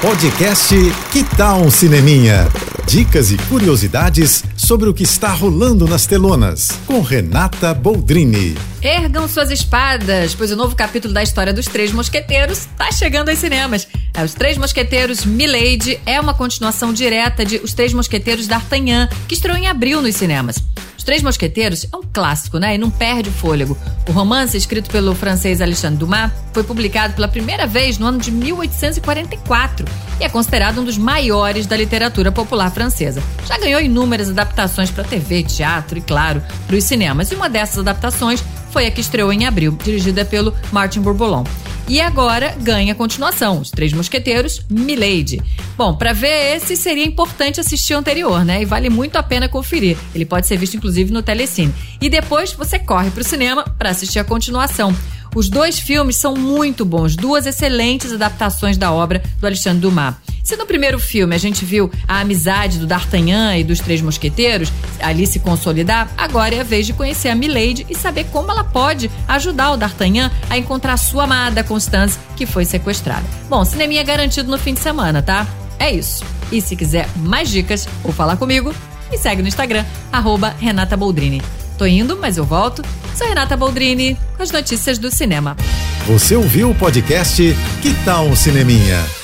Podcast Que Tal um Cineminha? Dicas e curiosidades sobre o que está rolando nas telonas, com Renata Boldrini. Ergam suas espadas, pois o novo capítulo da história dos Três Mosqueteiros está chegando aos cinemas. É, Os Três Mosqueteiros Milady é uma continuação direta de Os Três Mosqueteiros d'Artagnan, que estreou em abril nos cinemas. Três Mosqueteiros é um clássico, né? E não perde o fôlego. O romance, escrito pelo francês Alexandre Dumas, foi publicado pela primeira vez no ano de 1844 e é considerado um dos maiores da literatura popular francesa. Já ganhou inúmeras adaptações para TV, teatro e, claro, para os cinemas. E uma dessas adaptações foi a que estreou em abril, dirigida pelo Martin Bourboulon. E agora ganha continuação, Os Três Mosqueteiros, Milady. Bom, para ver esse seria importante assistir o anterior, né? E vale muito a pena conferir. Ele pode ser visto inclusive no Telecine. E depois você corre para o cinema para assistir a continuação. Os dois filmes são muito bons, duas excelentes adaptações da obra do Alexandre Dumas. Se no primeiro filme a gente viu a amizade do D'Artagnan e dos Três Mosqueteiros ali se consolidar, agora é a vez de conhecer a Milady e saber como ela pode ajudar o D'Artagnan a encontrar sua amada Constance, que foi sequestrada. Bom, cineminha garantido no fim de semana, tá? É isso. E se quiser mais dicas ou falar comigo, me segue no Instagram, arroba Renata Boldrini. Tô indo, mas eu volto. Sou Renata Boldrini com as notícias do cinema. Você ouviu o podcast Que Tal um Cineminha?